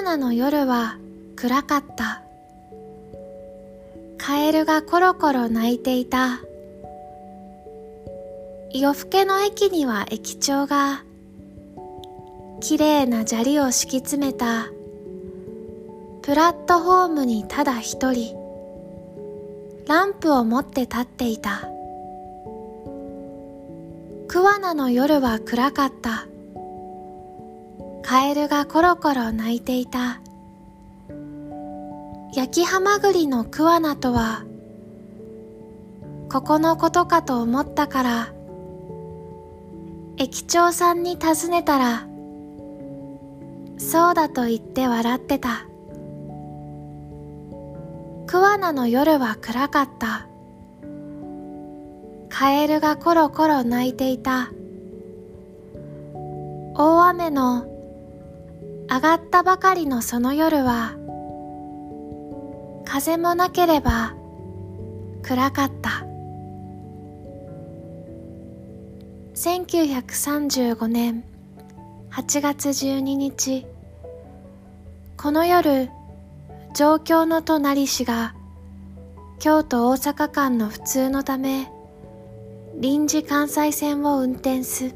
ナの夜は暗かった。カエルがコロコロ泣いていた。夜更けの駅には駅長が、綺麗な砂利を敷き詰めた、プラットホームにただ一人、ランプを持って立っていた。桑名の夜は暗かった。カエルがコロコロ泣いていた。焼きハマグリの桑名とは、ここのことかと思ったから、駅長さんに尋ねたら、そうだと言って笑ってた。桑名の夜は暗かった。カエルがコロコロ泣いていた。大雨の上がったばかりのその夜は、風もなければ暗かった。1935年8月12日、この夜、上京の隣市が京都大阪間の普通のため臨時関西線を運転す。